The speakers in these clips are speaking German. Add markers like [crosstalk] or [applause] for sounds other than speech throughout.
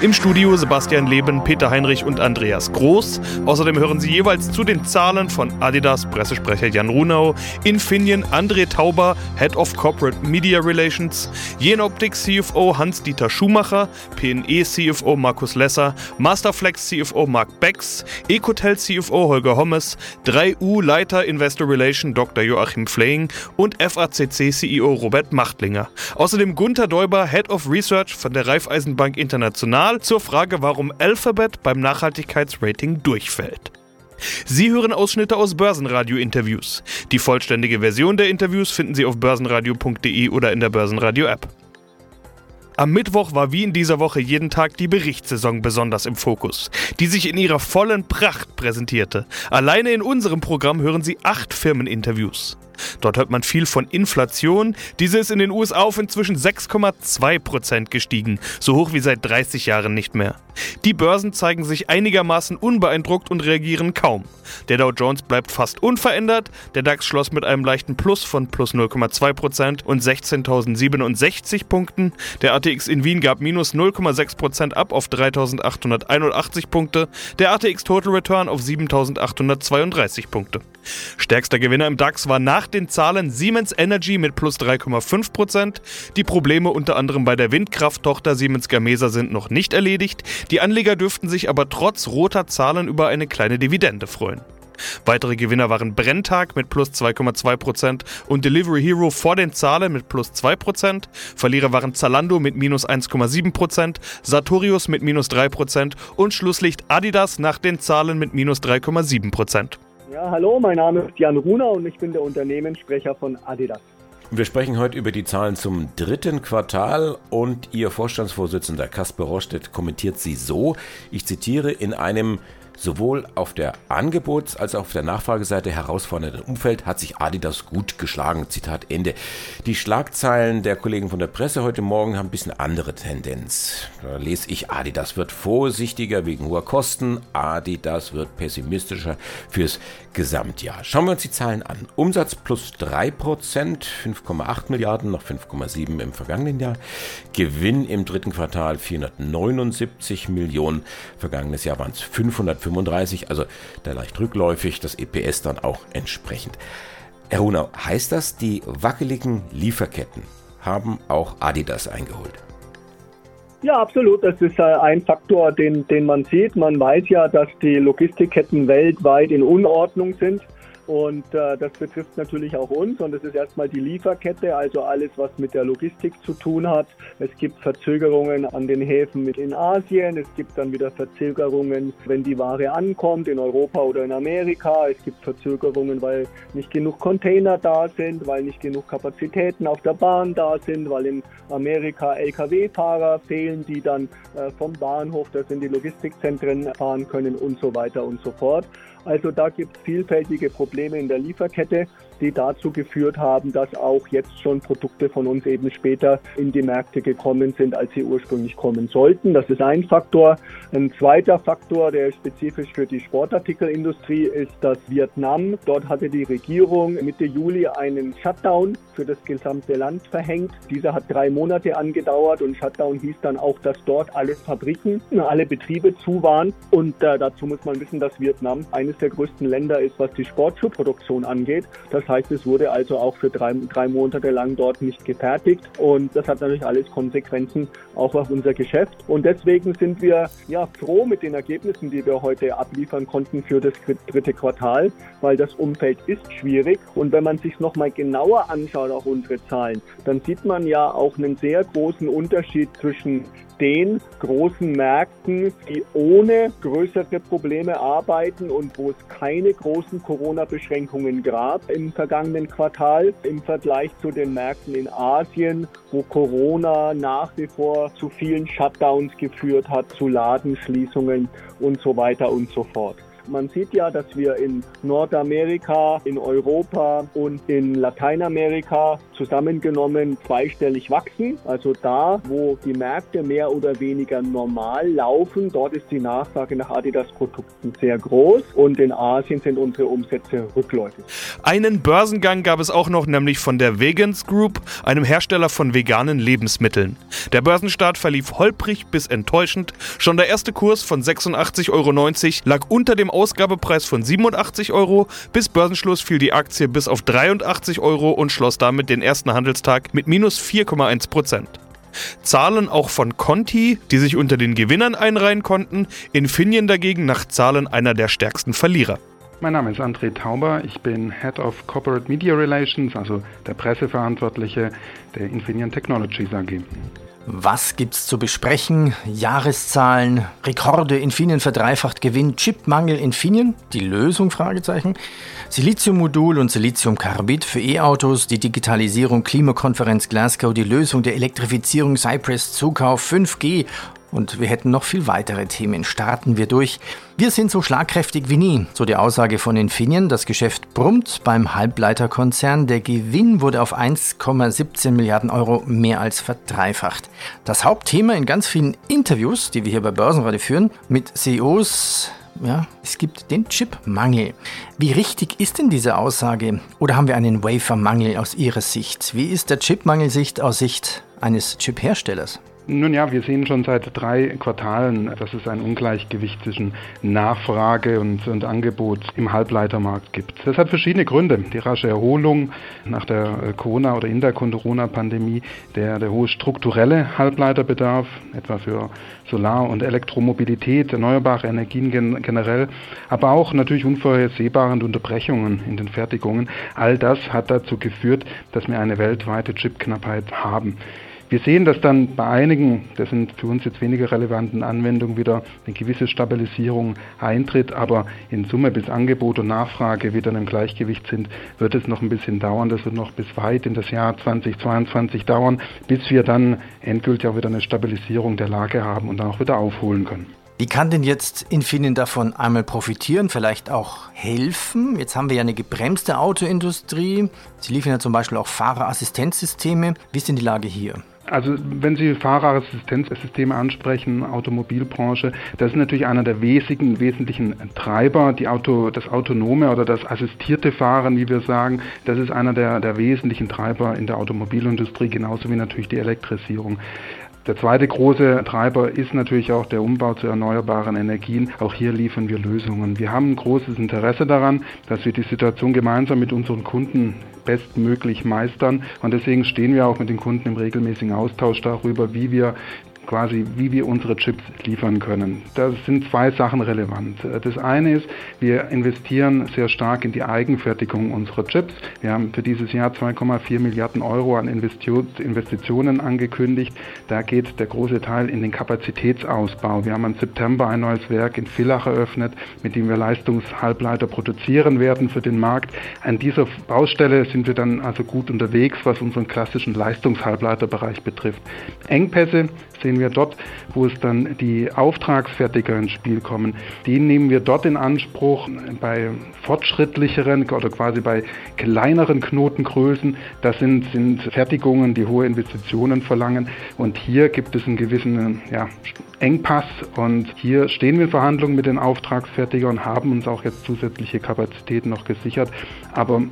Im Studio Sebastian Leben, Peter Heinrich und Andreas Groß. Außerdem hören Sie jeweils zu den Zahlen von Adidas Pressesprecher Jan Runau, Infineon André Tauber, Head of Corporate Media Relations, Jenoptik CFO Hans-Dieter Schumacher, PNE CFO Markus Lesser, Masterflex CFO Mark Becks, Ecotel CFO Holger Hommes, 3U Leiter Investor Relation Dr. Joachim Fleying und FACC CEO Robert Machtlinger. Außerdem Gunther Däuber, Head of Research von der Raiffeisenbank International International zur Frage, warum Alphabet beim Nachhaltigkeitsrating durchfällt. Sie hören Ausschnitte aus Börsenradio-Interviews. Die vollständige Version der Interviews finden Sie auf börsenradio.de oder in der Börsenradio-App. Am Mittwoch war wie in dieser Woche jeden Tag die Berichtssaison besonders im Fokus, die sich in ihrer vollen Pracht präsentierte. Alleine in unserem Programm hören Sie acht Firmeninterviews. Dort hört man viel von Inflation. Diese ist in den USA auf inzwischen 6,2 Prozent gestiegen, so hoch wie seit 30 Jahren nicht mehr. Die Börsen zeigen sich einigermaßen unbeeindruckt und reagieren kaum. Der Dow Jones bleibt fast unverändert, der DAX schloss mit einem leichten Plus von plus 0,2 Prozent und 16.067 Punkten, der ATX in Wien gab minus 0,6 Prozent ab auf 3.881 Punkte, der ATX Total Return auf 7.832 Punkte. Stärkster Gewinner im DAX war nach den Zahlen Siemens Energy mit plus 3,5 Prozent. Die Probleme unter anderem bei der Windkrafttochter Siemens Gamesa sind noch nicht erledigt. Die Anleger dürften sich aber trotz roter Zahlen über eine kleine Dividende freuen. Weitere Gewinner waren Brenntag mit plus 2,2 Prozent und Delivery Hero vor den Zahlen mit plus 2%. Prozent. Verlierer waren Zalando mit minus 1,7%, Prozent, Sartorius mit minus 3 Prozent und Schlusslicht Adidas nach den Zahlen mit minus 3,7%. Ja, hallo, mein Name ist Jan Runer und ich bin der Unternehmenssprecher von Adidas. Wir sprechen heute über die Zahlen zum dritten Quartal und Ihr Vorstandsvorsitzender Kasper Rostedt kommentiert sie so, ich zitiere, in einem Sowohl auf der Angebots- als auch auf der Nachfrageseite herausfordernden Umfeld hat sich Adidas gut geschlagen. Zitat Ende. Die Schlagzeilen der Kollegen von der Presse heute Morgen haben ein bisschen andere Tendenz. Da lese ich, Adidas wird vorsichtiger wegen hoher Kosten. Adidas wird pessimistischer fürs Gesamtjahr. Schauen wir uns die Zahlen an. Umsatz plus 3%, 5,8 Milliarden, noch 5,7 im vergangenen Jahr. Gewinn im dritten Quartal 479 Millionen. Vergangenes Jahr waren es 535, also da leicht rückläufig, das EPS dann auch entsprechend. Herr Runau, heißt das, die wackeligen Lieferketten haben auch Adidas eingeholt? Ja, absolut. Das ist äh, ein Faktor, den, den man sieht. Man weiß ja, dass die Logistikketten weltweit in Unordnung sind. Und äh, das betrifft natürlich auch uns. Und das ist erstmal die Lieferkette, also alles, was mit der Logistik zu tun hat. Es gibt Verzögerungen an den Häfen mit in Asien. Es gibt dann wieder Verzögerungen, wenn die Ware ankommt in Europa oder in Amerika. Es gibt Verzögerungen, weil nicht genug Container da sind, weil nicht genug Kapazitäten auf der Bahn da sind, weil in Amerika Lkw-Fahrer fehlen, die dann äh, vom Bahnhof, das in die Logistikzentren fahren können und so weiter und so fort. Also da gibt es vielfältige Probleme in der Lieferkette die dazu geführt haben, dass auch jetzt schon Produkte von uns eben später in die Märkte gekommen sind, als sie ursprünglich kommen sollten. Das ist ein Faktor. Ein zweiter Faktor, der spezifisch für die Sportartikelindustrie ist, dass Vietnam, dort hatte die Regierung Mitte Juli einen Shutdown für das gesamte Land verhängt. Dieser hat drei Monate angedauert und Shutdown hieß dann auch, dass dort alle Fabriken, alle Betriebe zu waren. Und äh, dazu muss man wissen, dass Vietnam eines der größten Länder ist, was die Sportschuhproduktion angeht. Das heißt, es wurde also auch für drei, drei Monate lang dort nicht gefertigt. Und das hat natürlich alles Konsequenzen auch auf unser Geschäft. Und deswegen sind wir ja froh mit den Ergebnissen, die wir heute abliefern konnten für das dritte Quartal, weil das Umfeld ist schwierig. Und wenn man sich nochmal genauer anschaut, auch unsere Zahlen, dann sieht man ja auch einen sehr großen Unterschied zwischen den großen Märkten, die ohne größere Probleme arbeiten und wo es keine großen Corona-Beschränkungen gab im vergangenen Quartal im Vergleich zu den Märkten in Asien, wo Corona nach wie vor zu vielen Shutdowns geführt hat, zu Ladenschließungen und so weiter und so fort. Man sieht ja, dass wir in Nordamerika, in Europa und in Lateinamerika zusammengenommen zweistellig wachsen. Also da, wo die Märkte mehr oder weniger normal laufen, dort ist die Nachfrage nach Adidas-Produkten sehr groß und in Asien sind unsere Umsätze rückläufig. Einen Börsengang gab es auch noch, nämlich von der Vegans Group, einem Hersteller von veganen Lebensmitteln. Der Börsenstart verlief holprig bis enttäuschend. Schon der erste Kurs von 86,90 Euro lag unter dem Ausgabepreis von 87 Euro. Bis Börsenschluss fiel die Aktie bis auf 83 Euro und schloss damit den ersten Handelstag mit minus 4,1 Prozent. Zahlen auch von Conti, die sich unter den Gewinnern einreihen konnten, Infineon dagegen nach Zahlen einer der stärksten Verlierer. Mein Name ist André Tauber, ich bin Head of Corporate Media Relations, also der Presseverantwortliche der Infineon Technologies AG. Was gibt's zu besprechen? Jahreszahlen, Rekorde, Infineon verdreifacht Gewinn, Chipmangel Infineon, die Lösung? Fragezeichen. Siliziummodul und Siliziumcarbid für E-Autos, die Digitalisierung, Klimakonferenz Glasgow, die Lösung der Elektrifizierung, Cypress Zukauf, 5G und wir hätten noch viel weitere Themen. Starten wir durch. Wir sind so schlagkräftig wie nie, so die Aussage von Infineon. Das Geschäft brummt beim Halbleiterkonzern. Der Gewinn wurde auf 1,17 Milliarden Euro mehr als verdreifacht. Das Hauptthema in ganz vielen Interviews, die wir hier bei Börsenradio führen, mit CEOs, ja, es gibt den Chipmangel. Wie richtig ist denn diese Aussage? Oder haben wir einen Wafermangel aus Ihrer Sicht? Wie ist der Chipmangel-Sicht aus Sicht eines Chipherstellers? Nun ja, wir sehen schon seit drei Quartalen, dass es ein Ungleichgewicht zwischen Nachfrage und, und, Angebot im Halbleitermarkt gibt. Das hat verschiedene Gründe. Die rasche Erholung nach der äh, Corona- oder in der Corona-Pandemie, der, der hohe strukturelle Halbleiterbedarf, etwa für Solar- und Elektromobilität, erneuerbare Energien gen generell, aber auch natürlich unvorhersehbare Unterbrechungen in den Fertigungen. All das hat dazu geführt, dass wir eine weltweite Chipknappheit haben. Wir sehen, dass dann bei einigen, das sind für uns jetzt weniger relevanten Anwendungen, wieder eine gewisse Stabilisierung eintritt, aber in Summe bis Angebot und Nachfrage wieder einem Gleichgewicht sind, wird es noch ein bisschen dauern. Das wird noch bis weit in das Jahr 2022 dauern, bis wir dann endgültig auch wieder eine Stabilisierung der Lage haben und dann auch wieder aufholen können. Wie kann denn jetzt Infineon davon einmal profitieren, vielleicht auch helfen? Jetzt haben wir ja eine gebremste Autoindustrie. Sie liefern ja zum Beispiel auch Fahrerassistenzsysteme. Wie ist denn die Lage hier? Also wenn Sie Fahrerassistenzsysteme ansprechen, Automobilbranche, das ist natürlich einer der wesentlichen, wesentlichen Treiber. Die Auto, das autonome oder das assistierte Fahren, wie wir sagen, das ist einer der, der wesentlichen Treiber in der Automobilindustrie, genauso wie natürlich die Elektrisierung. Der zweite große Treiber ist natürlich auch der Umbau zu erneuerbaren Energien. Auch hier liefern wir Lösungen. Wir haben ein großes Interesse daran, dass wir die Situation gemeinsam mit unseren Kunden bestmöglich meistern. Und deswegen stehen wir auch mit den Kunden im regelmäßigen Austausch darüber, wie wir quasi, wie wir unsere Chips liefern können. Da sind zwei Sachen relevant. Das eine ist, wir investieren sehr stark in die Eigenfertigung unserer Chips. Wir haben für dieses Jahr 2,4 Milliarden Euro an Investitionen angekündigt. Da geht der große Teil in den Kapazitätsausbau. Wir haben im September ein neues Werk in Villach eröffnet, mit dem wir Leistungshalbleiter produzieren werden für den Markt. An dieser Baustelle sind wir dann also gut unterwegs, was unseren klassischen Leistungshalbleiterbereich betrifft. Engpässe sehen wir dort, wo es dann die Auftragsfertiger ins Spiel kommen. Die nehmen wir dort in Anspruch bei fortschrittlicheren oder quasi bei kleineren Knotengrößen. Das sind, sind Fertigungen, die hohe Investitionen verlangen. Und hier gibt es einen gewissen ja, Engpass. Und hier stehen wir in Verhandlungen mit den Auftragsfertigern und haben uns auch jetzt zusätzliche Kapazitäten noch gesichert. Aber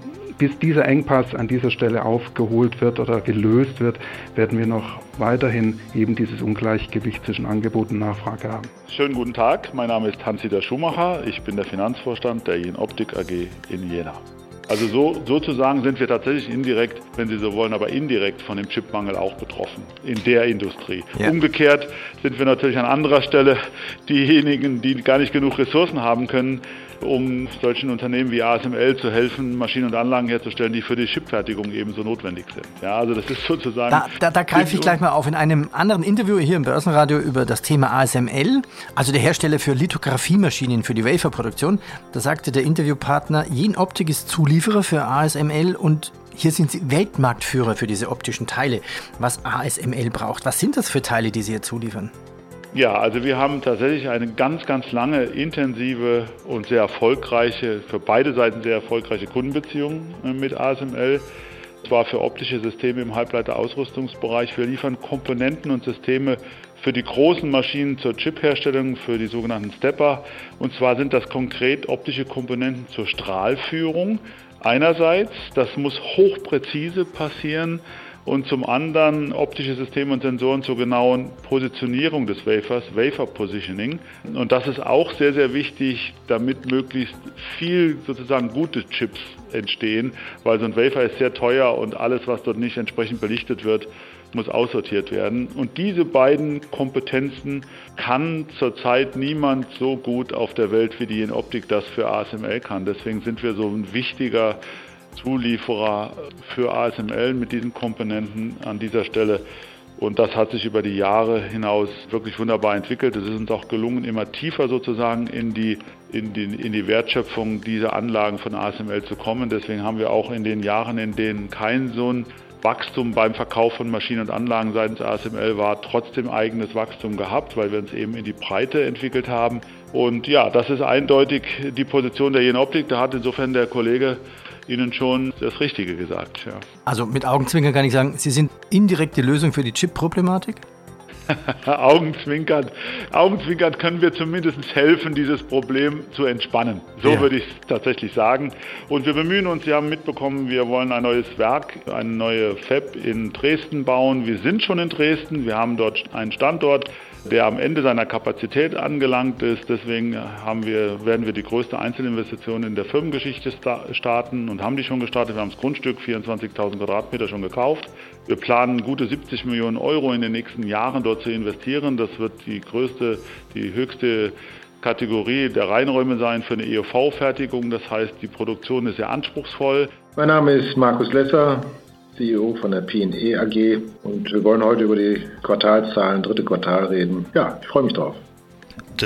bis dieser Engpass an dieser Stelle aufgeholt wird oder gelöst wird, werden wir noch weiterhin eben dieses Ungleichgewicht zwischen Angebot und Nachfrage haben. Schönen guten Tag, mein Name ist Hans-Dieter Schumacher, ich bin der Finanzvorstand der Jen Optik AG in Jena. Also so, sozusagen sind wir tatsächlich indirekt, wenn Sie so wollen, aber indirekt von dem Chipmangel auch betroffen in der Industrie. Ja. Umgekehrt sind wir natürlich an anderer Stelle diejenigen, die gar nicht genug Ressourcen haben können, um solchen Unternehmen wie ASML zu helfen, Maschinen und Anlagen herzustellen, die für die Chipfertigung ebenso notwendig sind. Ja, also das ist [laughs] sozusagen. Da, da, da greife ich gleich mal auf. In einem anderen Interview hier im Börsenradio über das Thema ASML, also der Hersteller für Lithografiemaschinen für die Waferproduktion, da sagte der Interviewpartner, Jen Optik ist Zulieferer für ASML und hier sind Sie Weltmarktführer für diese optischen Teile. Was ASML braucht, was sind das für Teile, die Sie hier zuliefern? Ja, also wir haben tatsächlich eine ganz, ganz lange, intensive und sehr erfolgreiche, für beide Seiten sehr erfolgreiche Kundenbeziehung äh, mit ASML. Zwar für optische Systeme im Halbleiterausrüstungsbereich. Wir liefern Komponenten und Systeme für die großen Maschinen zur Chipherstellung, für die sogenannten Stepper. Und zwar sind das konkret optische Komponenten zur Strahlführung. Einerseits, das muss hochpräzise passieren und zum anderen optische Systeme und Sensoren zur genauen Positionierung des Wafers, Wafer Positioning. Und das ist auch sehr, sehr wichtig, damit möglichst viel sozusagen gute Chips entstehen, weil so ein Wafer ist sehr teuer und alles, was dort nicht entsprechend belichtet wird, muss aussortiert werden. Und diese beiden Kompetenzen kann zurzeit niemand so gut auf der Welt wie die in Optik das für ASML kann. Deswegen sind wir so ein wichtiger Zulieferer für ASML mit diesen Komponenten an dieser Stelle. Und das hat sich über die Jahre hinaus wirklich wunderbar entwickelt. Es ist uns auch gelungen, immer tiefer sozusagen in die, in die, in die Wertschöpfung dieser Anlagen von ASML zu kommen. Deswegen haben wir auch in den Jahren, in denen kein so ein Wachstum beim Verkauf von Maschinen und Anlagen seitens ASML war, trotzdem eigenes Wachstum gehabt, weil wir uns eben in die Breite entwickelt haben. Und ja, das ist eindeutig die Position der Jenoptik. Da hat insofern der Kollege Ihnen schon das Richtige gesagt. Ja. Also mit Augenzwinkern kann ich sagen, Sie sind indirekte Lösung für die Chip-Problematik? [laughs] Augenzwinkern. Augenzwinkern können wir zumindest helfen, dieses Problem zu entspannen. So ja. würde ich es tatsächlich sagen. Und wir bemühen uns, Sie haben mitbekommen, wir wollen ein neues Werk, eine neue Fab in Dresden bauen. Wir sind schon in Dresden, wir haben dort einen Standort der am Ende seiner Kapazität angelangt ist. Deswegen haben wir, werden wir die größte Einzelinvestition in der Firmengeschichte starten und haben die schon gestartet. Wir haben das Grundstück 24.000 Quadratmeter schon gekauft. Wir planen gute 70 Millionen Euro in den nächsten Jahren dort zu investieren. Das wird die größte, die höchste Kategorie der Reinräume sein für eine EUV-Fertigung. Das heißt, die Produktion ist sehr anspruchsvoll. Mein Name ist Markus Lesser. CEO von der PNE AG und wir wollen heute über die Quartalszahlen, dritte Quartal reden. Ja, ich freue mich drauf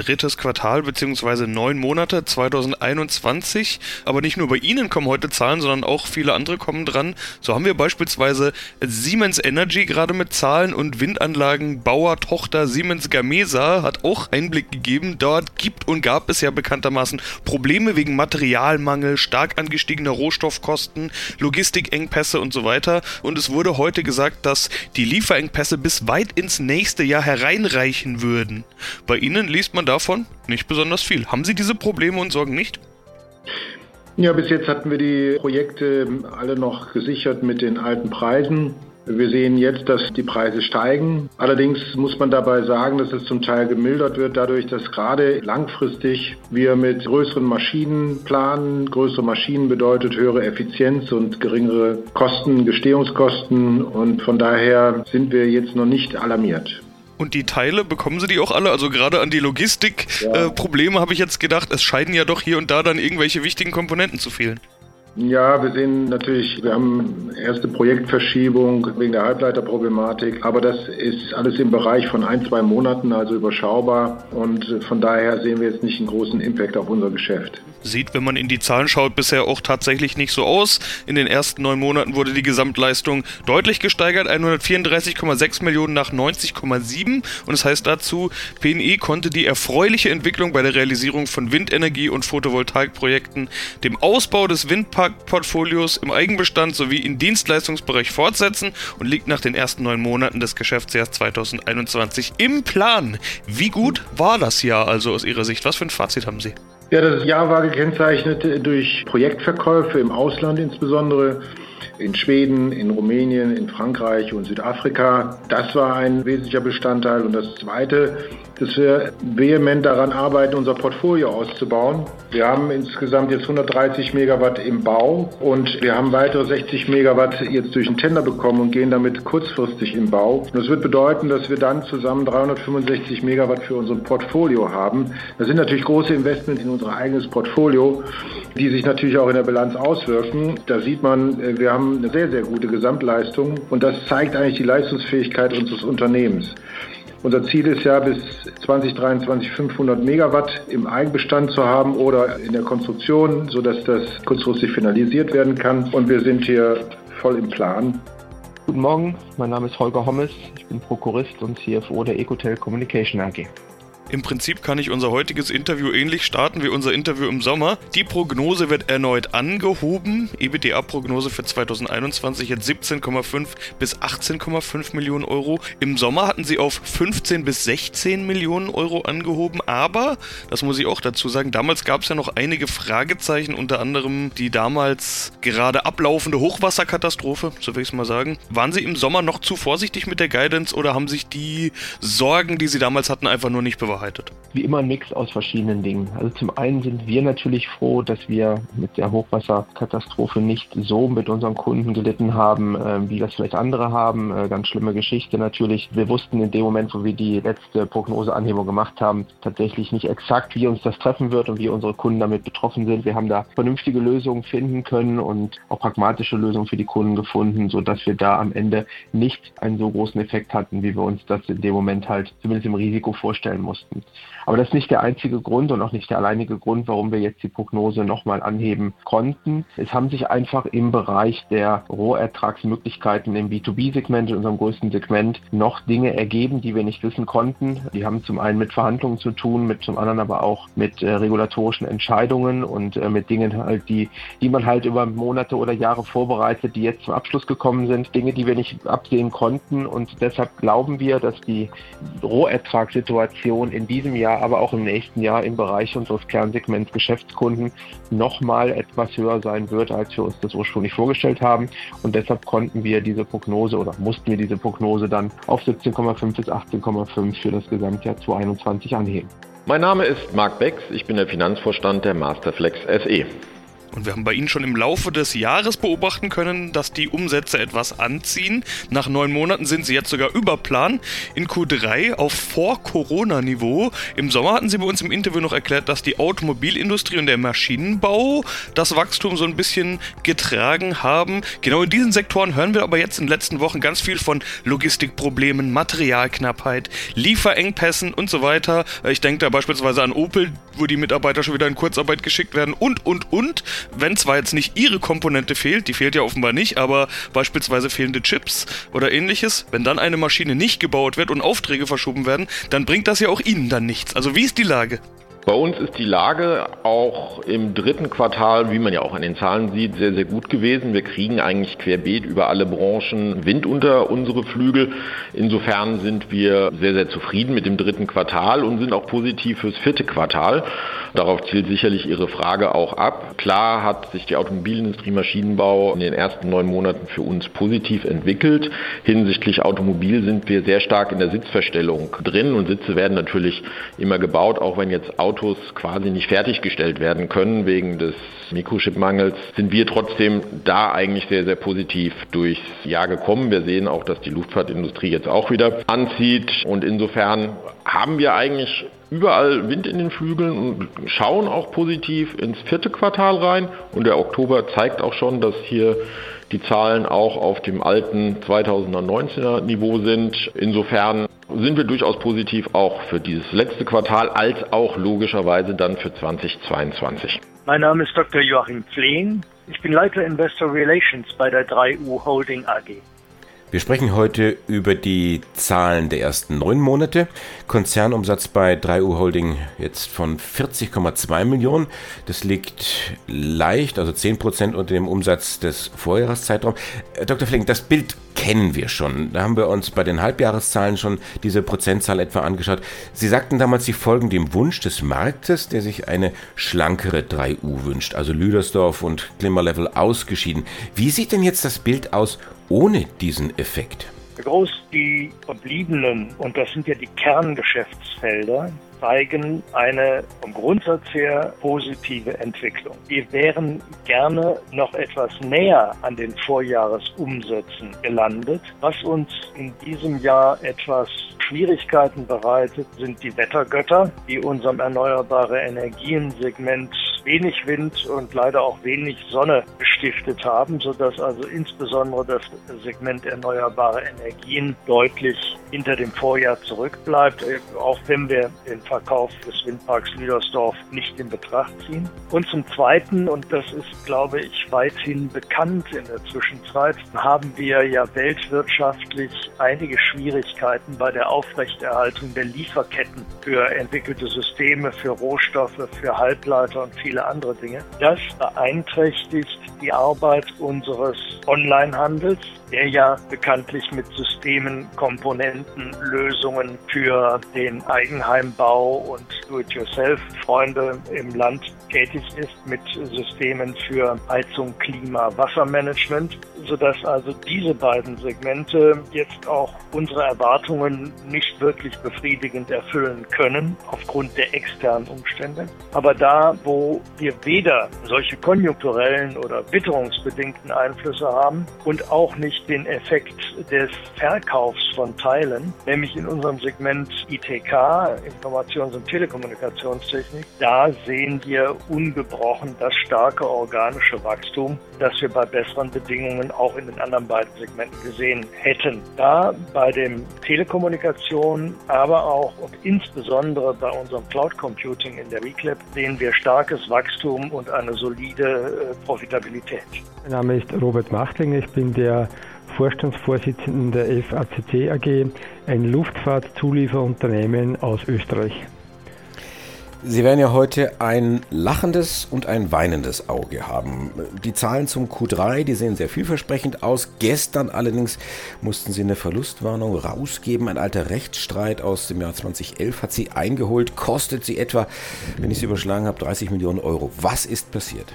drittes Quartal bzw. neun Monate 2021. Aber nicht nur bei Ihnen kommen heute Zahlen, sondern auch viele andere kommen dran. So haben wir beispielsweise Siemens Energy gerade mit Zahlen und Windanlagenbauer Tochter Siemens Gamesa hat auch Einblick gegeben. Dort gibt und gab es ja bekanntermaßen Probleme wegen Materialmangel, stark angestiegener Rohstoffkosten, Logistikengpässe und so weiter. Und es wurde heute gesagt, dass die Lieferengpässe bis weit ins nächste Jahr hereinreichen würden. Bei Ihnen liest man man davon nicht besonders viel. Haben Sie diese Probleme und Sorgen nicht? Ja, bis jetzt hatten wir die Projekte alle noch gesichert mit den alten Preisen. Wir sehen jetzt, dass die Preise steigen. Allerdings muss man dabei sagen, dass es zum Teil gemildert wird, dadurch, dass gerade langfristig wir mit größeren Maschinen planen. Größere Maschinen bedeutet höhere Effizienz und geringere Kosten, Gestehungskosten. Und von daher sind wir jetzt noch nicht alarmiert. Und die Teile, bekommen sie die auch alle? Also gerade an die Logistikprobleme ja. äh, habe ich jetzt gedacht, es scheiden ja doch hier und da dann irgendwelche wichtigen Komponenten zu fehlen. Ja, wir sehen natürlich, wir haben erste Projektverschiebung wegen der Halbleiterproblematik, aber das ist alles im Bereich von ein, zwei Monaten, also überschaubar. Und von daher sehen wir jetzt nicht einen großen Impact auf unser Geschäft. Sieht, wenn man in die Zahlen schaut, bisher auch tatsächlich nicht so aus. In den ersten neun Monaten wurde die Gesamtleistung deutlich gesteigert, 134,6 Millionen nach 90,7 und das heißt dazu, PNE konnte die erfreuliche Entwicklung bei der Realisierung von Windenergie und Photovoltaikprojekten, dem Ausbau des Windparkportfolios im Eigenbestand sowie im Dienstleistungsbereich fortsetzen und liegt nach den ersten neun Monaten des Geschäftsjahres 2021 im Plan. Wie gut war das Jahr also aus Ihrer Sicht? Was für ein Fazit haben Sie? Ja, das Jahr war gekennzeichnet durch Projektverkäufe im Ausland insbesondere in Schweden, in Rumänien, in Frankreich und Südafrika. Das war ein wesentlicher Bestandteil. Und das Zweite, dass wir vehement daran arbeiten, unser Portfolio auszubauen. Wir haben insgesamt jetzt 130 Megawatt im Bau und wir haben weitere 60 Megawatt jetzt durch den Tender bekommen und gehen damit kurzfristig im Bau. Und das wird bedeuten, dass wir dann zusammen 365 Megawatt für unser Portfolio haben. Das sind natürlich große Investments in unser eigenes Portfolio, die sich natürlich auch in der Bilanz auswirken. Da sieht man, wir haben eine sehr, sehr gute Gesamtleistung und das zeigt eigentlich die Leistungsfähigkeit unseres Unternehmens. Unser Ziel ist ja bis 2023 500 Megawatt im Eigenbestand zu haben oder in der Konstruktion, sodass das kurzfristig finalisiert werden kann. Und wir sind hier voll im Plan. Guten Morgen, mein Name ist Holger Hommes, ich bin Prokurist und CFO der Ecotel Communication AG. Im Prinzip kann ich unser heutiges Interview ähnlich starten wie unser Interview im Sommer. Die Prognose wird erneut angehoben. EBITDA-Prognose für 2021 jetzt 17,5 bis 18,5 Millionen Euro. Im Sommer hatten sie auf 15 bis 16 Millionen Euro angehoben, aber, das muss ich auch dazu sagen, damals gab es ja noch einige Fragezeichen, unter anderem die damals gerade ablaufende Hochwasserkatastrophe, so will ich es mal sagen. Waren Sie im Sommer noch zu vorsichtig mit der Guidance oder haben sich die Sorgen, die Sie damals hatten, einfach nur nicht bewahrheitet? Bewahrheitet? Wie immer ein Mix aus verschiedenen Dingen. Also zum einen sind wir natürlich froh, dass wir mit der Hochwasserkatastrophe nicht so mit unseren Kunden gelitten haben, äh, wie das vielleicht andere haben. Äh, ganz schlimme Geschichte natürlich. Wir wussten in dem Moment, wo wir die letzte Prognoseanhebung gemacht haben, tatsächlich nicht exakt, wie uns das treffen wird und wie unsere Kunden damit betroffen sind. Wir haben da vernünftige Lösungen finden können und auch pragmatische Lösungen für die Kunden gefunden, sodass wir da am Ende nicht einen so großen Effekt hatten, wie wir uns das in dem Moment halt zumindest im Risiko vorstellen mussten mussten. Aber das ist nicht der einzige Grund und auch nicht der alleinige Grund, warum wir jetzt die Prognose nochmal anheben konnten. Es haben sich einfach im Bereich der Rohertragsmöglichkeiten im B2B-Segment, in unserem größten Segment, noch Dinge ergeben, die wir nicht wissen konnten. Die haben zum einen mit Verhandlungen zu tun, mit zum anderen aber auch mit äh, regulatorischen Entscheidungen und äh, mit Dingen halt, die, die man halt über Monate oder Jahre vorbereitet, die jetzt zum Abschluss gekommen sind. Dinge, die wir nicht absehen konnten und deshalb glauben wir, dass die Rohertragssituation in diesem Jahr, aber auch im nächsten Jahr im Bereich unseres Kernsegments Geschäftskunden nochmal etwas höher sein wird, als wir uns das ursprünglich vorgestellt haben. Und deshalb konnten wir diese Prognose oder mussten wir diese Prognose dann auf 17,5 bis 18,5 für das Gesamtjahr 2021 anheben. Mein Name ist Marc Becks, ich bin der Finanzvorstand der Masterflex SE. Und wir haben bei Ihnen schon im Laufe des Jahres beobachten können, dass die Umsätze etwas anziehen. Nach neun Monaten sind sie jetzt sogar über Plan. In Q3 auf Vor-Corona-Niveau. Im Sommer hatten Sie bei uns im Interview noch erklärt, dass die Automobilindustrie und der Maschinenbau das Wachstum so ein bisschen getragen haben. Genau in diesen Sektoren hören wir aber jetzt in den letzten Wochen ganz viel von Logistikproblemen, Materialknappheit, Lieferengpässen und so weiter. Ich denke da beispielsweise an Opel, wo die Mitarbeiter schon wieder in Kurzarbeit geschickt werden und, und, und wenn zwar jetzt nicht ihre Komponente fehlt, die fehlt ja offenbar nicht, aber beispielsweise fehlende Chips oder ähnliches, wenn dann eine Maschine nicht gebaut wird und Aufträge verschoben werden, dann bringt das ja auch ihnen dann nichts. Also wie ist die Lage? Bei uns ist die Lage auch im dritten Quartal, wie man ja auch an den Zahlen sieht, sehr, sehr gut gewesen. Wir kriegen eigentlich querbeet über alle Branchen Wind unter unsere Flügel. Insofern sind wir sehr, sehr zufrieden mit dem dritten Quartal und sind auch positiv fürs vierte Quartal. Darauf zielt sicherlich Ihre Frage auch ab. Klar hat sich die Automobilindustrie Maschinenbau in den ersten neun Monaten für uns positiv entwickelt. Hinsichtlich Automobil sind wir sehr stark in der Sitzverstellung drin und Sitze werden natürlich immer gebaut, auch wenn jetzt Autos Autos quasi nicht fertiggestellt werden können wegen des Mikrochipmangels, sind wir trotzdem da eigentlich sehr, sehr positiv durchs Jahr gekommen. Wir sehen auch, dass die Luftfahrtindustrie jetzt auch wieder anzieht und insofern haben wir eigentlich überall Wind in den Flügeln und schauen auch positiv ins vierte Quartal rein. Und der Oktober zeigt auch schon, dass hier die Zahlen auch auf dem alten 2019er Niveau sind. Insofern sind wir durchaus positiv auch für dieses letzte Quartal als auch logischerweise dann für 2022. Mein Name ist Dr. Joachim Flehn. Ich bin Leiter Investor Relations bei der 3U Holding AG. Wir sprechen heute über die Zahlen der ersten neun Monate. Konzernumsatz bei 3U Holding jetzt von 40,2 Millionen. Das liegt leicht, also 10 Prozent unter dem Umsatz des Vorjahreszeitraums. Äh, Dr. Flink, das Bild kennen wir schon. Da haben wir uns bei den Halbjahreszahlen schon diese Prozentzahl etwa angeschaut. Sie sagten damals, Sie folgen dem Wunsch des Marktes, der sich eine schlankere 3U wünscht, also Lüdersdorf und Klimmerlevel ausgeschieden. Wie sieht denn jetzt das Bild aus ohne diesen Effekt? Groß die verbliebenen, und das sind ja die Kerngeschäftsfelder, zeigen eine vom Grundsatz her positive Entwicklung. Wir wären gerne noch etwas näher an den Vorjahresumsätzen gelandet. Was uns in diesem Jahr etwas Schwierigkeiten bereitet, sind die Wettergötter, die unserem erneuerbare Energien-Segment wenig Wind und leider auch wenig Sonne gestiftet haben, sodass also insbesondere das Segment erneuerbare Energien deutlich hinter dem Vorjahr zurückbleibt, äh, auch wenn wir den Verkauf des Windparks Lüdersdorf nicht in Betracht ziehen. Und zum Zweiten, und das ist, glaube ich, weithin bekannt in der Zwischenzeit, haben wir ja weltwirtschaftlich einige Schwierigkeiten bei der Aufrechterhaltung der Lieferketten für entwickelte Systeme, für Rohstoffe, für Halbleiter und viele andere Dinge. Das beeinträchtigt die Arbeit unseres Onlinehandels, der ja bekanntlich mit Systemen, Komponenten, Lösungen für den Eigenheimbau und Do-it-yourself-Freunde im Land tätig ist, mit Systemen für Heizung, Klima, Wassermanagement, sodass also diese beiden Segmente jetzt auch unsere Erwartungen nicht wirklich befriedigend erfüllen können aufgrund der externen Umstände. Aber da, wo wir weder solche konjunkturellen oder witterungsbedingten Einflüsse haben und auch nicht den Effekt des Verkaufs von Teilen, nämlich in unserem Segment ITK, Informations- und Telekommunikationstechnik, da sehen wir ungebrochen das starke organische Wachstum, das wir bei besseren Bedingungen auch in den anderen beiden Segmenten gesehen hätten. Da bei dem Telekommunikation, aber auch und insbesondere bei unserem Cloud Computing in der Reclap sehen wir starkes Wachstum und eine solide äh, Profitabilität. Mein Name ist Robert Machtling, ich bin der Vorstandsvorsitzenden der FACC AG, ein Luftfahrtzulieferunternehmen aus Österreich. Sie werden ja heute ein lachendes und ein weinendes Auge haben. Die Zahlen zum Q3, die sehen sehr vielversprechend aus. Gestern allerdings mussten Sie eine Verlustwarnung rausgeben. Ein alter Rechtsstreit aus dem Jahr 2011 hat Sie eingeholt. Kostet Sie etwa, wenn ich es überschlagen habe, 30 Millionen Euro. Was ist passiert?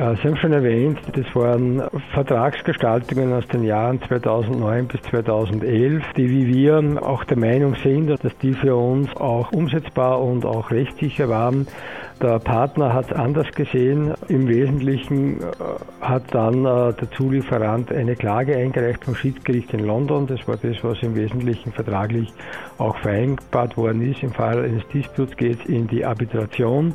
Äh, Sie haben schon erwähnt, das waren Vertragsgestaltungen aus den Jahren 2009 bis 2011, die wie wir auch der Meinung sind, dass die für uns auch umsetzbar und auch rechtssicher waren. Der Partner hat es anders gesehen. Im Wesentlichen äh, hat dann äh, der Zulieferant eine Klage eingereicht vom Schiedsgericht in London. Das war das, was im Wesentlichen vertraglich auch vereinbart worden ist. Im Fall eines Disputes geht es in die Arbitration.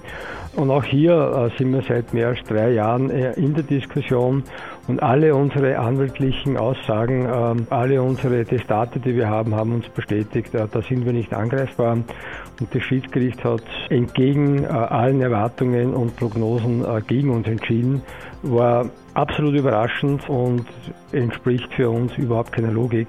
Und auch hier äh, sind wir seit mehr als drei Jahren in der Diskussion und alle unsere anwaltlichen Aussagen, ähm, alle unsere Testate, die wir haben, haben uns bestätigt, da sind wir nicht angreifbar. Und das Schiedsgericht hat entgegen äh, allen Erwartungen und Prognosen äh, gegen uns entschieden. War absolut überraschend und entspricht für uns überhaupt keiner Logik.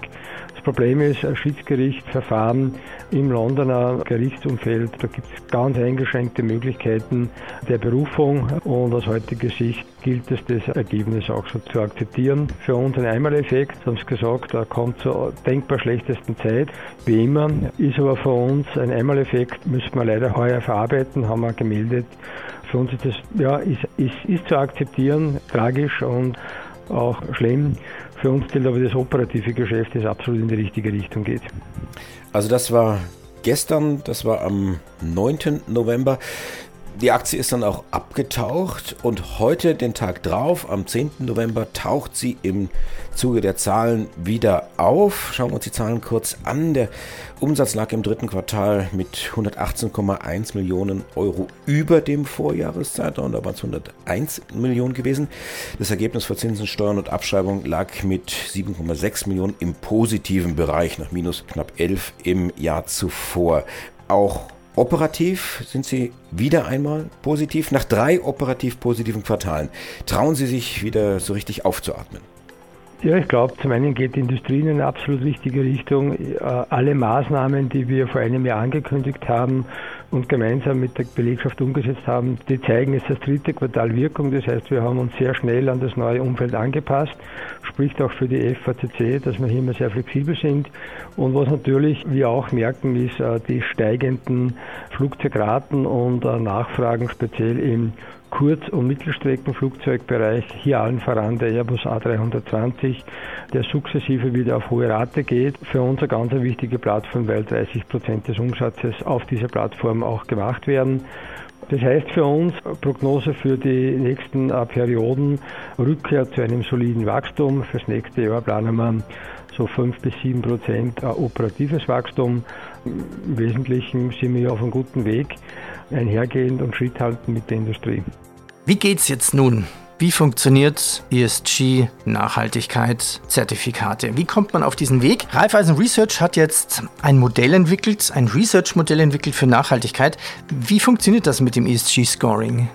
Problem ist, ein Schiedsgerichtsverfahren im Londoner Gerichtsumfeld, da gibt es ganz eingeschränkte Möglichkeiten der Berufung und aus heutiger Sicht gilt es, das Ergebnis auch so zu akzeptieren. Für uns ein Einmaleffekt, Sie haben es gesagt, er kommt zur denkbar schlechtesten Zeit, wie immer, ist aber für uns ein Einmaleffekt, müssen wir leider heuer verarbeiten, haben wir gemeldet. Für uns ist das, ja, ist, ist, ist zu akzeptieren, tragisch und auch schlimm. Für uns gilt aber das operative Geschäft, das absolut in die richtige Richtung geht. Also das war gestern, das war am 9. November. Die Aktie ist dann auch abgetaucht und heute, den Tag drauf, am 10. November, taucht sie im Zuge der Zahlen wieder auf. Schauen wir uns die Zahlen kurz an. Der Umsatz lag im dritten Quartal mit 118,1 Millionen Euro über dem Vorjahreszeitraum. Da waren es 101 Millionen gewesen. Das Ergebnis vor Zinsen, Steuern und Abschreibung lag mit 7,6 Millionen im positiven Bereich, nach minus knapp 11 im Jahr zuvor. Auch Operativ sind Sie wieder einmal positiv. Nach drei operativ positiven Quartalen trauen Sie sich wieder so richtig aufzuatmen. Ja, ich glaube, zum einen geht die Industrie in eine absolut richtige Richtung. Äh, alle Maßnahmen, die wir vor einem Jahr angekündigt haben, und gemeinsam mit der Belegschaft umgesetzt haben, die zeigen jetzt das dritte Quartal Wirkung. Das heißt, wir haben uns sehr schnell an das neue Umfeld angepasst. Spricht auch für die FACC, dass wir hier immer sehr flexibel sind. Und was natürlich wir auch merken, ist äh, die steigenden Flugzeugraten und äh, Nachfragen speziell im Kurz- und Mittelstreckenflugzeugbereich, hier allen voran der Airbus A320, der sukzessive wieder auf hohe Rate geht. Für uns eine ganz wichtige Plattform, weil 30 Prozent des Umsatzes auf dieser Plattform auch gemacht werden. Das heißt für uns Prognose für die nächsten äh, Perioden Rückkehr zu einem soliden Wachstum. Fürs nächste Jahr planen wir so 5 bis 7 Prozent äh, operatives Wachstum. Im Wesentlichen sind wir auf einem guten Weg, einhergehend und Schritt halten mit der Industrie. Wie geht's jetzt nun Wie funktioniert ESG, Nachhaltigkeit, Zertifikate? Wie kommt man auf diesen Weg? Raiffeisen Research hat jetzt ein Modell entwickelt, ein Research-Modell entwickelt für Nachhaltigkeit. Wie funktioniert das mit dem ESG-Scoring?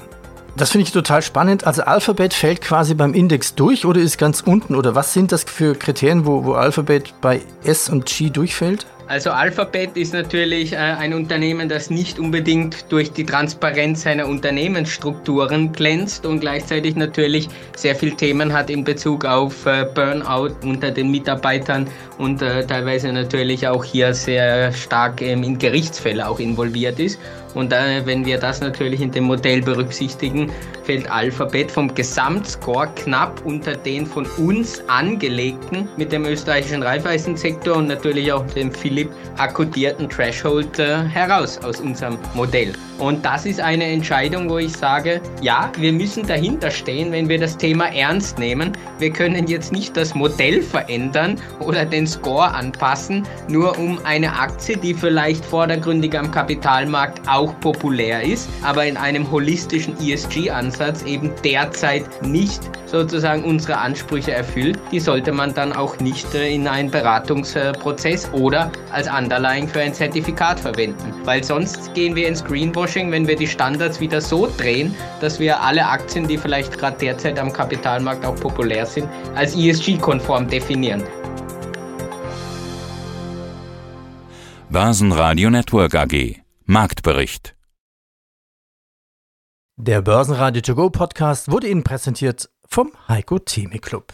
Das finde ich total spannend. Also Alphabet fällt quasi beim Index durch oder ist ganz unten? Oder was sind das für Kriterien, wo, wo Alphabet bei S und G durchfällt? Also Alphabet ist natürlich äh, ein Unternehmen, das nicht unbedingt durch die Transparenz seiner Unternehmensstrukturen glänzt und gleichzeitig natürlich sehr viel Themen hat in Bezug auf äh, Burnout unter den Mitarbeitern und äh, teilweise natürlich auch hier sehr stark ähm, in Gerichtsfälle auch involviert ist. Und wenn wir das natürlich in dem Modell berücksichtigen, fällt Alphabet vom Gesamtscore knapp unter den von uns angelegten mit dem österreichischen Reifeisensektor und natürlich auch dem Philipp akkodierten Threshold äh, heraus aus unserem Modell. Und das ist eine Entscheidung, wo ich sage, ja, wir müssen dahinter stehen, wenn wir das Thema ernst nehmen. Wir können jetzt nicht das Modell verändern oder den Score anpassen, nur um eine Aktie, die vielleicht vordergründig am Kapitalmarkt auch populär ist, aber in einem holistischen ESG-Ansatz eben derzeit nicht sozusagen unsere Ansprüche erfüllt, die sollte man dann auch nicht äh, in einen Beratungsprozess oder als Underlying für ein Zertifikat verwenden. Weil sonst gehen wir ins Greenwashing, wenn wir die Standards wieder so drehen, dass wir alle Aktien, die vielleicht gerade derzeit am Kapitalmarkt auch populär sind, als ESG-konform definieren. Börsenradio Network AG Marktbericht Der Börsenradio To Go Podcast wurde Ihnen präsentiert vom Heiko Theme Club.